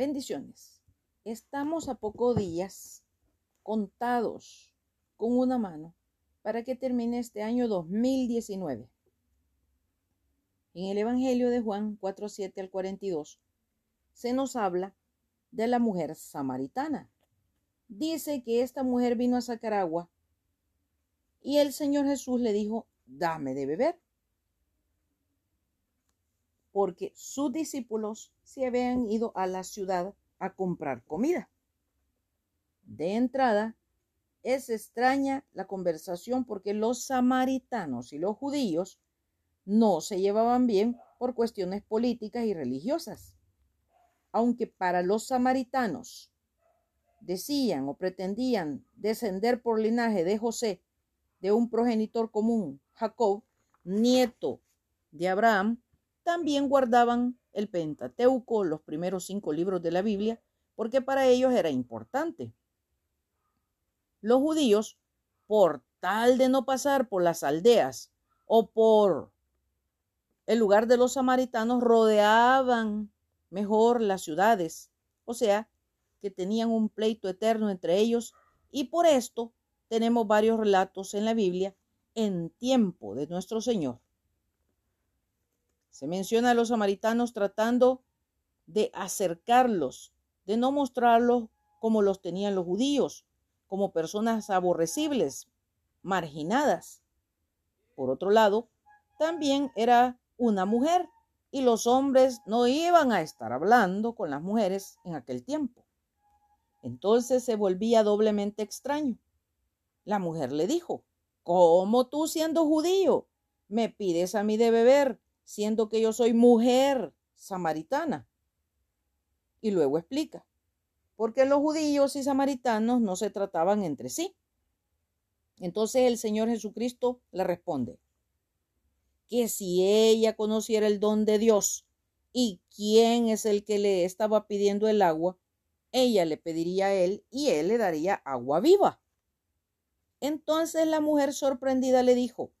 Bendiciones. Estamos a pocos días contados con una mano para que termine este año 2019. En el Evangelio de Juan 4.7 al 42 se nos habla de la mujer samaritana. Dice que esta mujer vino a sacar agua y el Señor Jesús le dijo, dame de beber. Porque sus discípulos se habían ido a la ciudad a comprar comida. De entrada, es extraña la conversación porque los samaritanos y los judíos no se llevaban bien por cuestiones políticas y religiosas. Aunque para los samaritanos decían o pretendían descender por linaje de José, de un progenitor común, Jacob, nieto de Abraham, también guardaban el Pentateuco, los primeros cinco libros de la Biblia, porque para ellos era importante. Los judíos, por tal de no pasar por las aldeas o por el lugar de los samaritanos, rodeaban mejor las ciudades, o sea, que tenían un pleito eterno entre ellos, y por esto tenemos varios relatos en la Biblia en tiempo de nuestro Señor. Se menciona a los samaritanos tratando de acercarlos, de no mostrarlos como los tenían los judíos, como personas aborrecibles, marginadas. Por otro lado, también era una mujer y los hombres no iban a estar hablando con las mujeres en aquel tiempo. Entonces se volvía doblemente extraño. La mujer le dijo, ¿cómo tú siendo judío me pides a mí de beber, siendo que yo soy mujer samaritana? Y luego explica, porque los judíos y samaritanos no se trataban entre sí. Entonces el Señor Jesucristo le responde, que si ella conociera el don de Dios y quién es el que le estaba pidiendo el agua, ella le pediría a él y él le daría agua viva. Entonces la mujer sorprendida le dijo,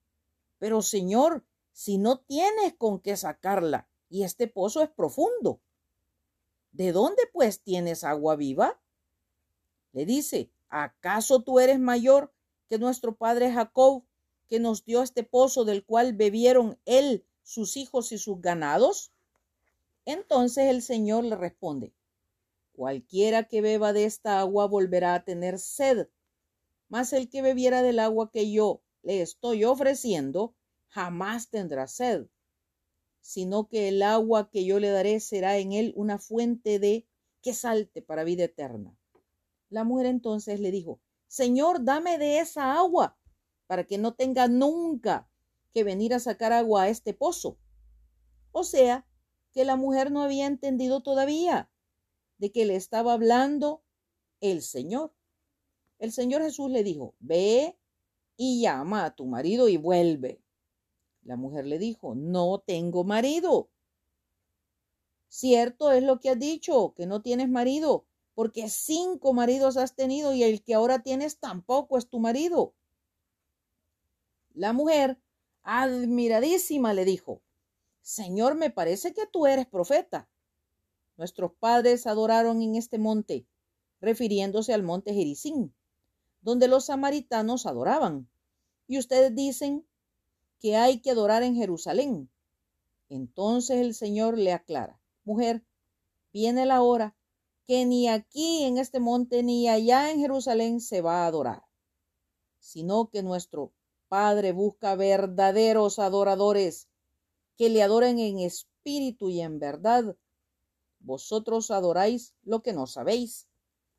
Pero Señor, si no tienes con qué sacarla y este pozo es profundo, ¿De dónde pues tienes agua viva? Le dice, ¿acaso tú eres mayor que nuestro padre Jacob, que nos dio este pozo del cual bebieron él, sus hijos y sus ganados? Entonces el Señor le responde, cualquiera que beba de esta agua volverá a tener sed, mas el que bebiera del agua que yo le estoy ofreciendo jamás tendrá sed sino que el agua que yo le daré será en él una fuente de que salte para vida eterna. La mujer entonces le dijo, Señor, dame de esa agua, para que no tenga nunca que venir a sacar agua a este pozo. O sea, que la mujer no había entendido todavía de que le estaba hablando el Señor. El Señor Jesús le dijo, ve y llama a tu marido y vuelve. La mujer le dijo, no tengo marido. Cierto es lo que has dicho, que no tienes marido, porque cinco maridos has tenido y el que ahora tienes tampoco es tu marido. La mujer, admiradísima, le dijo, Señor, me parece que tú eres profeta. Nuestros padres adoraron en este monte, refiriéndose al monte Jericín, donde los samaritanos adoraban. Y ustedes dicen que hay que adorar en Jerusalén. Entonces el Señor le aclara, mujer, viene la hora que ni aquí en este monte ni allá en Jerusalén se va a adorar, sino que nuestro Padre busca verdaderos adoradores que le adoren en espíritu y en verdad. Vosotros adoráis lo que no sabéis,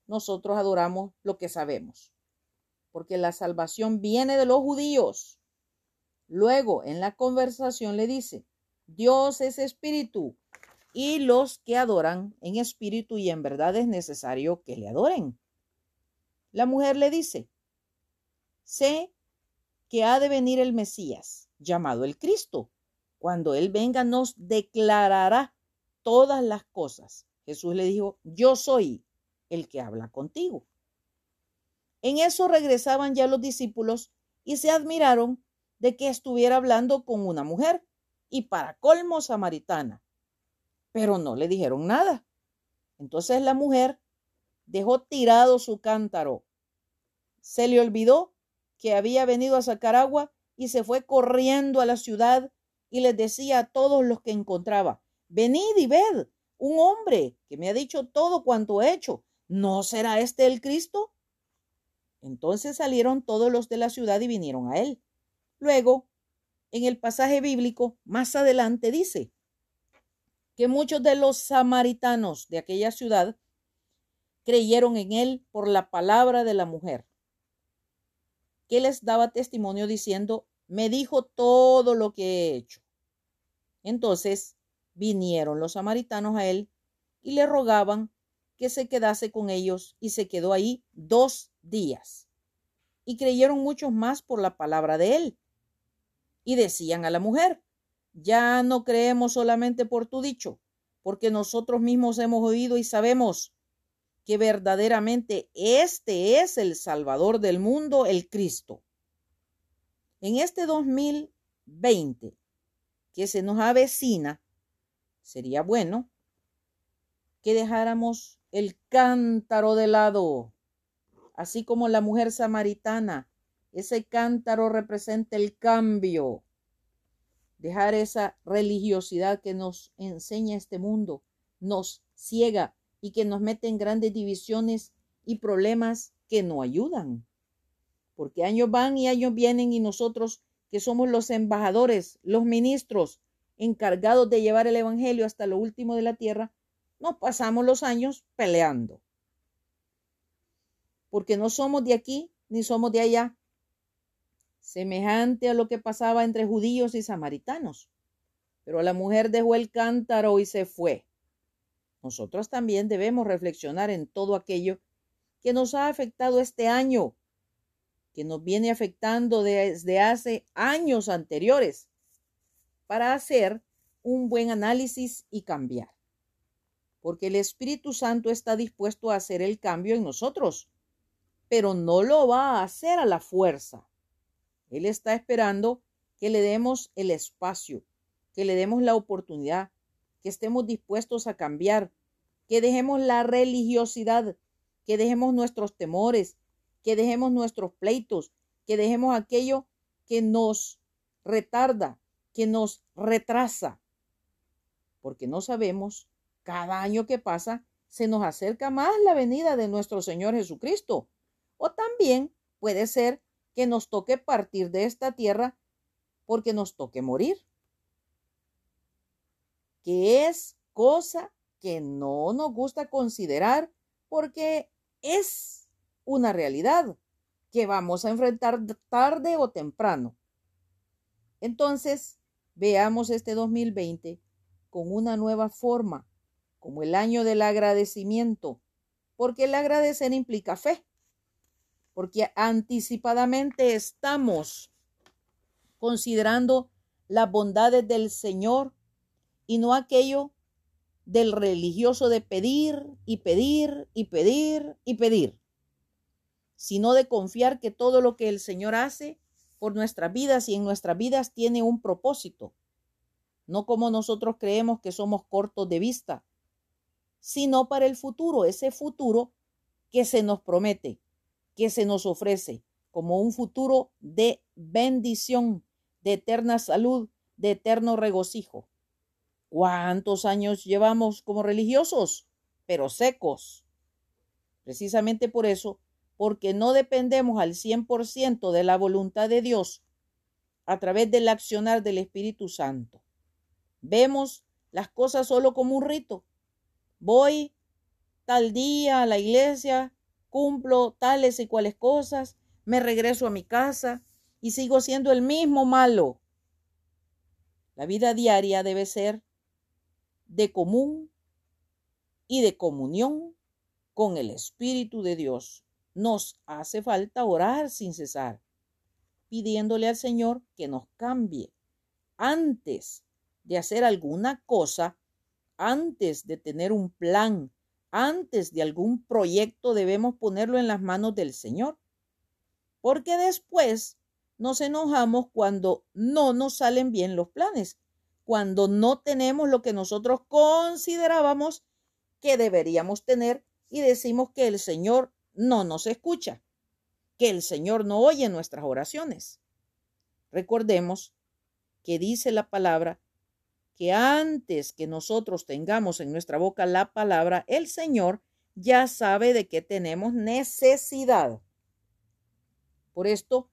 nosotros adoramos lo que sabemos, porque la salvación viene de los judíos Luego, en la conversación le dice, Dios es espíritu y los que adoran en espíritu y en verdad es necesario que le adoren. La mujer le dice, sé que ha de venir el Mesías, llamado el Cristo. Cuando Él venga nos declarará todas las cosas. Jesús le dijo, yo soy el que habla contigo. En eso regresaban ya los discípulos y se admiraron de que estuviera hablando con una mujer y para colmo samaritana. Pero no le dijeron nada. Entonces la mujer dejó tirado su cántaro. Se le olvidó que había venido a sacar agua y se fue corriendo a la ciudad y les decía a todos los que encontraba, venid y ved, un hombre que me ha dicho todo cuanto he hecho. ¿No será este el Cristo? Entonces salieron todos los de la ciudad y vinieron a él. Luego, en el pasaje bíblico, más adelante dice que muchos de los samaritanos de aquella ciudad creyeron en él por la palabra de la mujer, que les daba testimonio diciendo, me dijo todo lo que he hecho. Entonces vinieron los samaritanos a él y le rogaban que se quedase con ellos y se quedó ahí dos días. Y creyeron muchos más por la palabra de él. Y decían a la mujer, ya no creemos solamente por tu dicho, porque nosotros mismos hemos oído y sabemos que verdaderamente este es el Salvador del mundo, el Cristo. En este 2020 que se nos avecina, sería bueno que dejáramos el cántaro de lado, así como la mujer samaritana. Ese cántaro representa el cambio. Dejar esa religiosidad que nos enseña este mundo, nos ciega y que nos mete en grandes divisiones y problemas que no ayudan. Porque años van y años vienen y nosotros que somos los embajadores, los ministros encargados de llevar el Evangelio hasta lo último de la tierra, nos pasamos los años peleando. Porque no somos de aquí ni somos de allá. Semejante a lo que pasaba entre judíos y samaritanos. Pero la mujer dejó el cántaro y se fue. Nosotros también debemos reflexionar en todo aquello que nos ha afectado este año que nos viene afectando desde hace años anteriores para hacer un buen análisis y cambiar. Porque el Espíritu Santo está dispuesto a hacer el cambio en nosotros, pero no lo va a hacer a la fuerza. Él está esperando que le demos el espacio, que le demos la oportunidad, que estemos dispuestos a cambiar, que dejemos la religiosidad, que dejemos nuestros temores, que dejemos nuestros pleitos, que dejemos aquello que nos retarda, que nos retrasa, porque no sabemos, cada año que pasa, se nos acerca más la venida de nuestro Señor Jesucristo. O también puede ser que nos toque partir de esta tierra porque nos toque morir. Que es cosa que no nos gusta considerar porque es una realidad que vamos a enfrentar tarde o temprano. Entonces, veamos este 2020 con una nueva forma, como el año del agradecimiento, porque el agradecer implica fe, porque anticipadamente estamos considerando las bondades del Señor y no aquello del religioso de pedir y pedir y pedir y pedir sino de confiar que todo lo que el Señor hace por nuestras vidas y en nuestras vidas tiene un propósito. No como nosotros creemos que somos cortos de vista, sino para el futuro, ese futuro que se nos promete, que se nos ofrece como un futuro de bendición, de eterna salud, de eterno regocijo. ¿Cuántos años llevamos como religiosos? Pero secos. Precisamente por eso porque no dependemos al 100% de la voluntad de Dios a través del accionar del Espíritu Santo. Vemos las cosas solo como un rito. Voy tal día a la iglesia, cumplo tales y cuales cosas, me regreso a mi casa y sigo siendo el mismo malo. La vida diaria debe ser de común y de comunión con el Espíritu de Dios nos hace falta orar sin cesar, pidiéndole al Señor que nos cambie. Antes de hacer alguna cosa, antes de tener un plan, antes de algún proyecto, debemos ponerlo en las manos del Señor. Porque después nos enojamos cuando no nos salen bien los planes, cuando no tenemos lo que nosotros considerábamos que deberíamos tener y decimos que el Señor no nos escucha, que el Señor no oye nuestras oraciones. Recordemos que dice la palabra que antes que nosotros tengamos en nuestra boca la palabra, el Señor ya sabe de qué tenemos necesidad. Por esto,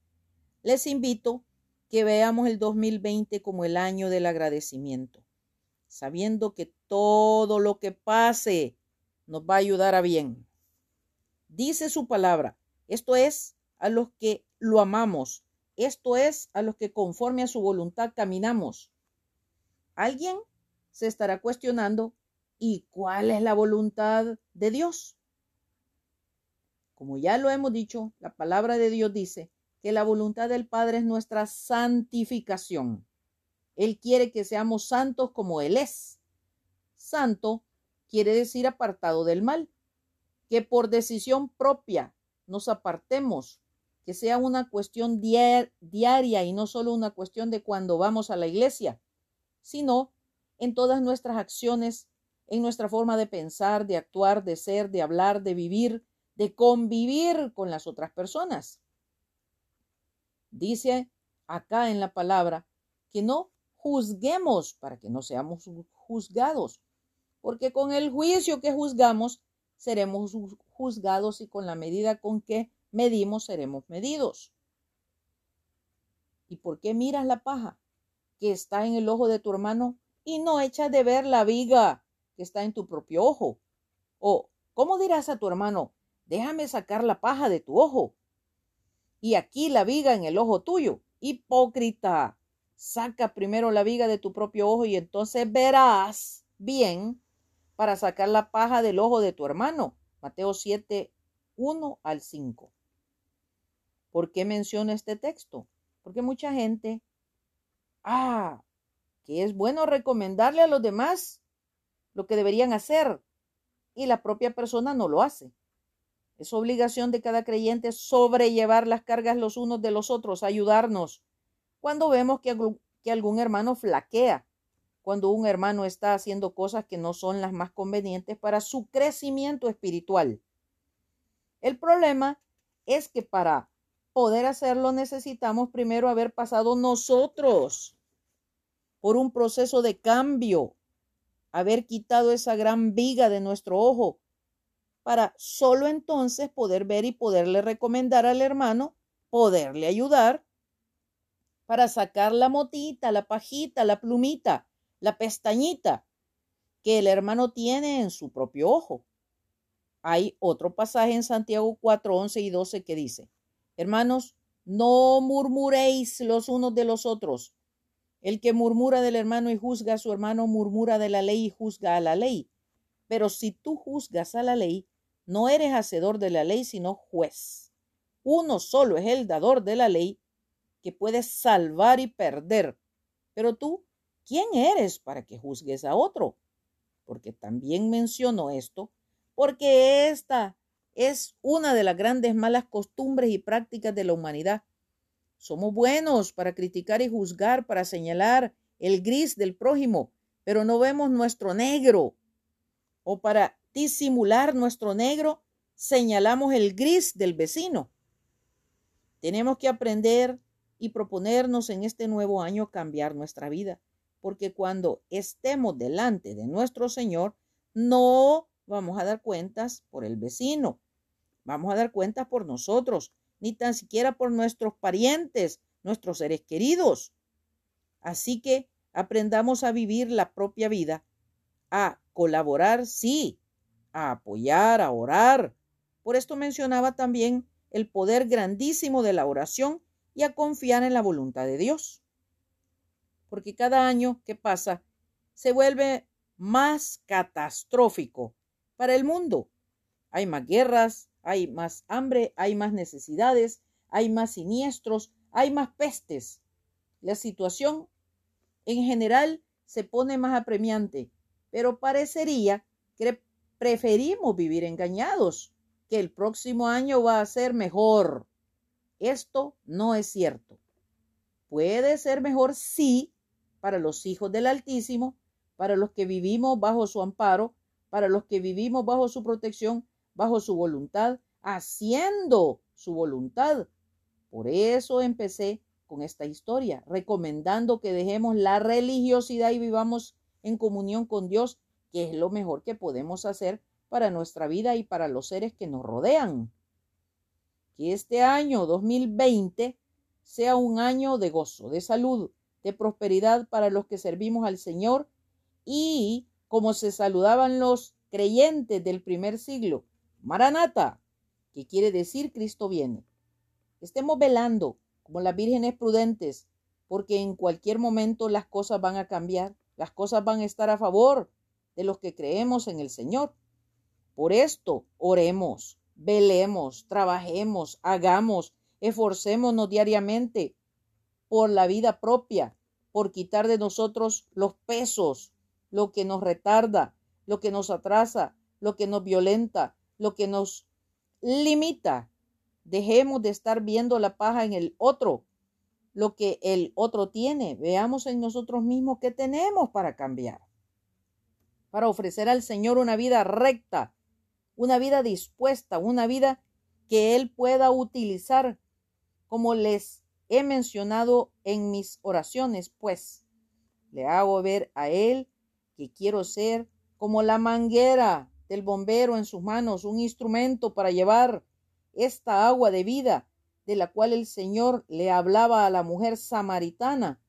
les invito que veamos el 2020 como el año del agradecimiento, sabiendo que todo lo que pase nos va a ayudar a bien. Dice su palabra, esto es a los que lo amamos, esto es a los que conforme a su voluntad caminamos. Alguien se estará cuestionando, ¿y cuál es la voluntad de Dios? Como ya lo hemos dicho, la palabra de Dios dice que la voluntad del Padre es nuestra santificación. Él quiere que seamos santos como Él es. Santo quiere decir apartado del mal, que por decisión propia nos apartemos, que sea una cuestión diaria y no solo una cuestión de cuando vamos a la iglesia, sino en todas nuestras acciones, en nuestra forma de pensar, de actuar, de ser, de hablar, de vivir, de convivir con las otras personas. Dice acá en la palabra que no juzguemos para que no seamos juzgados, porque con el juicio que juzgamos seremos juzgados y con la medida con que medimos seremos medidos. ¿Y por qué miras la paja que está en el ojo de tu hermano y no echas de ver la viga que está en tu propio ojo? ¿O cómo dirás a tu hermano, déjame sacar la paja de tu ojo. Y aquí la viga en el ojo tuyo. Hipócrita, saca primero la viga de tu propio ojo y entonces verás bien para sacar la paja del ojo de tu hermano. Mateo 7, 1 al 5. ¿Por qué menciona este texto? Porque mucha gente, ah, que es bueno recomendarle a los demás lo que deberían hacer y la propia persona no lo hace. Es obligación de cada creyente sobrellevar las cargas los unos de los otros, ayudarnos. Cuando vemos que, que algún hermano flaquea, cuando un hermano está haciendo cosas que no son las más convenientes para su crecimiento espiritual. El problema es que para poder hacerlo necesitamos primero haber pasado nosotros por un proceso de cambio, haber quitado esa gran viga de nuestro ojo para solo entonces poder ver y poderle recomendar al hermano, poderle ayudar para sacar la motita, la pajita, la plumita, la pestañita que el hermano tiene en su propio ojo. Hay otro pasaje en Santiago 4, 11 y 12 que dice, hermanos, no murmuréis los unos de los otros. El que murmura del hermano y juzga a su hermano, murmura de la ley y juzga a la ley. Pero si tú juzgas a la ley, no eres hacedor de la ley, sino juez. Uno solo es el dador de la ley que puede salvar y perder. Pero tú, ¿quién eres para que juzgues a otro? Porque también menciono esto, porque esta es una de las grandes malas costumbres y prácticas de la humanidad. Somos buenos para criticar y juzgar, para señalar el gris del prójimo, pero no vemos nuestro negro, o para disimular nuestro negro, señalamos el gris del vecino. Tenemos que aprender y proponernos en este nuevo año cambiar nuestra vida, porque cuando estemos delante de nuestro Señor, no vamos a dar cuentas por el vecino, vamos a dar cuentas por nosotros, ni tan siquiera por nuestros parientes, nuestros seres queridos. Así que aprendamos a vivir la propia vida, a colaborar, sí, a apoyar, a orar. Por esto mencionaba también el poder grandísimo de la oración y a confiar en la voluntad de Dios. Porque cada año que pasa se vuelve más catastrófico para el mundo. Hay más guerras, hay más hambre, hay más necesidades, hay más siniestros, hay más pestes. La situación en general se pone más apremiante, pero parecería que preferimos vivir engañados, que el próximo año va a ser mejor. Esto no es cierto. Puede ser mejor, sí, para los hijos del Altísimo, para los que vivimos bajo su amparo, para los que vivimos bajo su protección, bajo su voluntad, haciendo su voluntad. Por eso empecé con esta historia, recomendando que dejemos la religiosidad y vivamos en comunión con Dios, que es lo mejor que podemos hacer para nuestra vida y para los seres que nos rodean. Que este año 2020 sea un año de gozo, de salud, de prosperidad para los que servimos al Señor y como se saludaban los creyentes del primer siglo, Maranata, que quiere decir Cristo viene. Estemos velando como las vírgenes prudentes, porque en cualquier momento las cosas van a cambiar, las cosas van a estar a favor de los que creemos en el Señor. Por esto, oremos, velemos, trabajemos, hagamos, esforcémonos diariamente por la vida propia, por quitar de nosotros los pesos, lo que nos retarda, lo que nos atrasa, lo que nos violenta, lo que nos limita Dejemos de estar viendo la paja en el otro, lo que el otro tiene. Veamos en nosotros mismos qué tenemos para cambiar, para ofrecer al Señor una vida recta, una vida dispuesta, una vida que Él pueda utilizar, como les he mencionado en mis oraciones, pues le hago ver a Él que quiero ser como la manguera del bombero en sus manos, un instrumento para llevar esta agua de vida de la cual el Señor le hablaba a la mujer samaritana.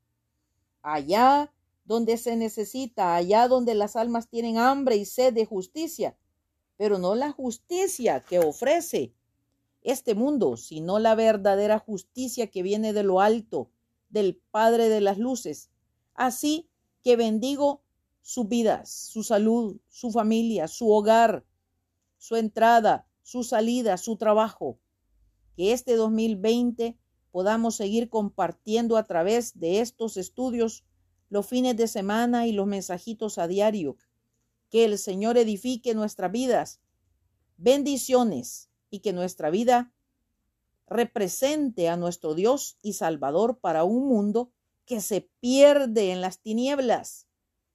Allá donde se necesita, allá donde las almas tienen hambre y sed de justicia, pero no la justicia que ofrece este mundo, sino la verdadera justicia que viene de lo alto, del Padre de las Luces. Así que bendigo sus vidas, su salud, su familia, su hogar, su entrada, su salida, su trabajo. Que este 2020 podamos seguir compartiendo a través de estos estudios los fines de semana y los mensajitos a diario. Que el Señor edifique nuestras vidas. Bendiciones y que nuestra vida represente a nuestro Dios y Salvador para un mundo que se pierde en las tinieblas.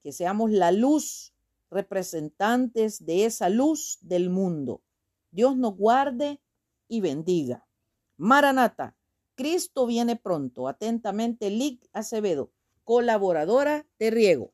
Que seamos la luz, representantes de esa luz del mundo. Dios nos guarde y bendiga. Maranata, Cristo viene pronto. Atentamente, Lic Acevedo, colaboradora de Riego.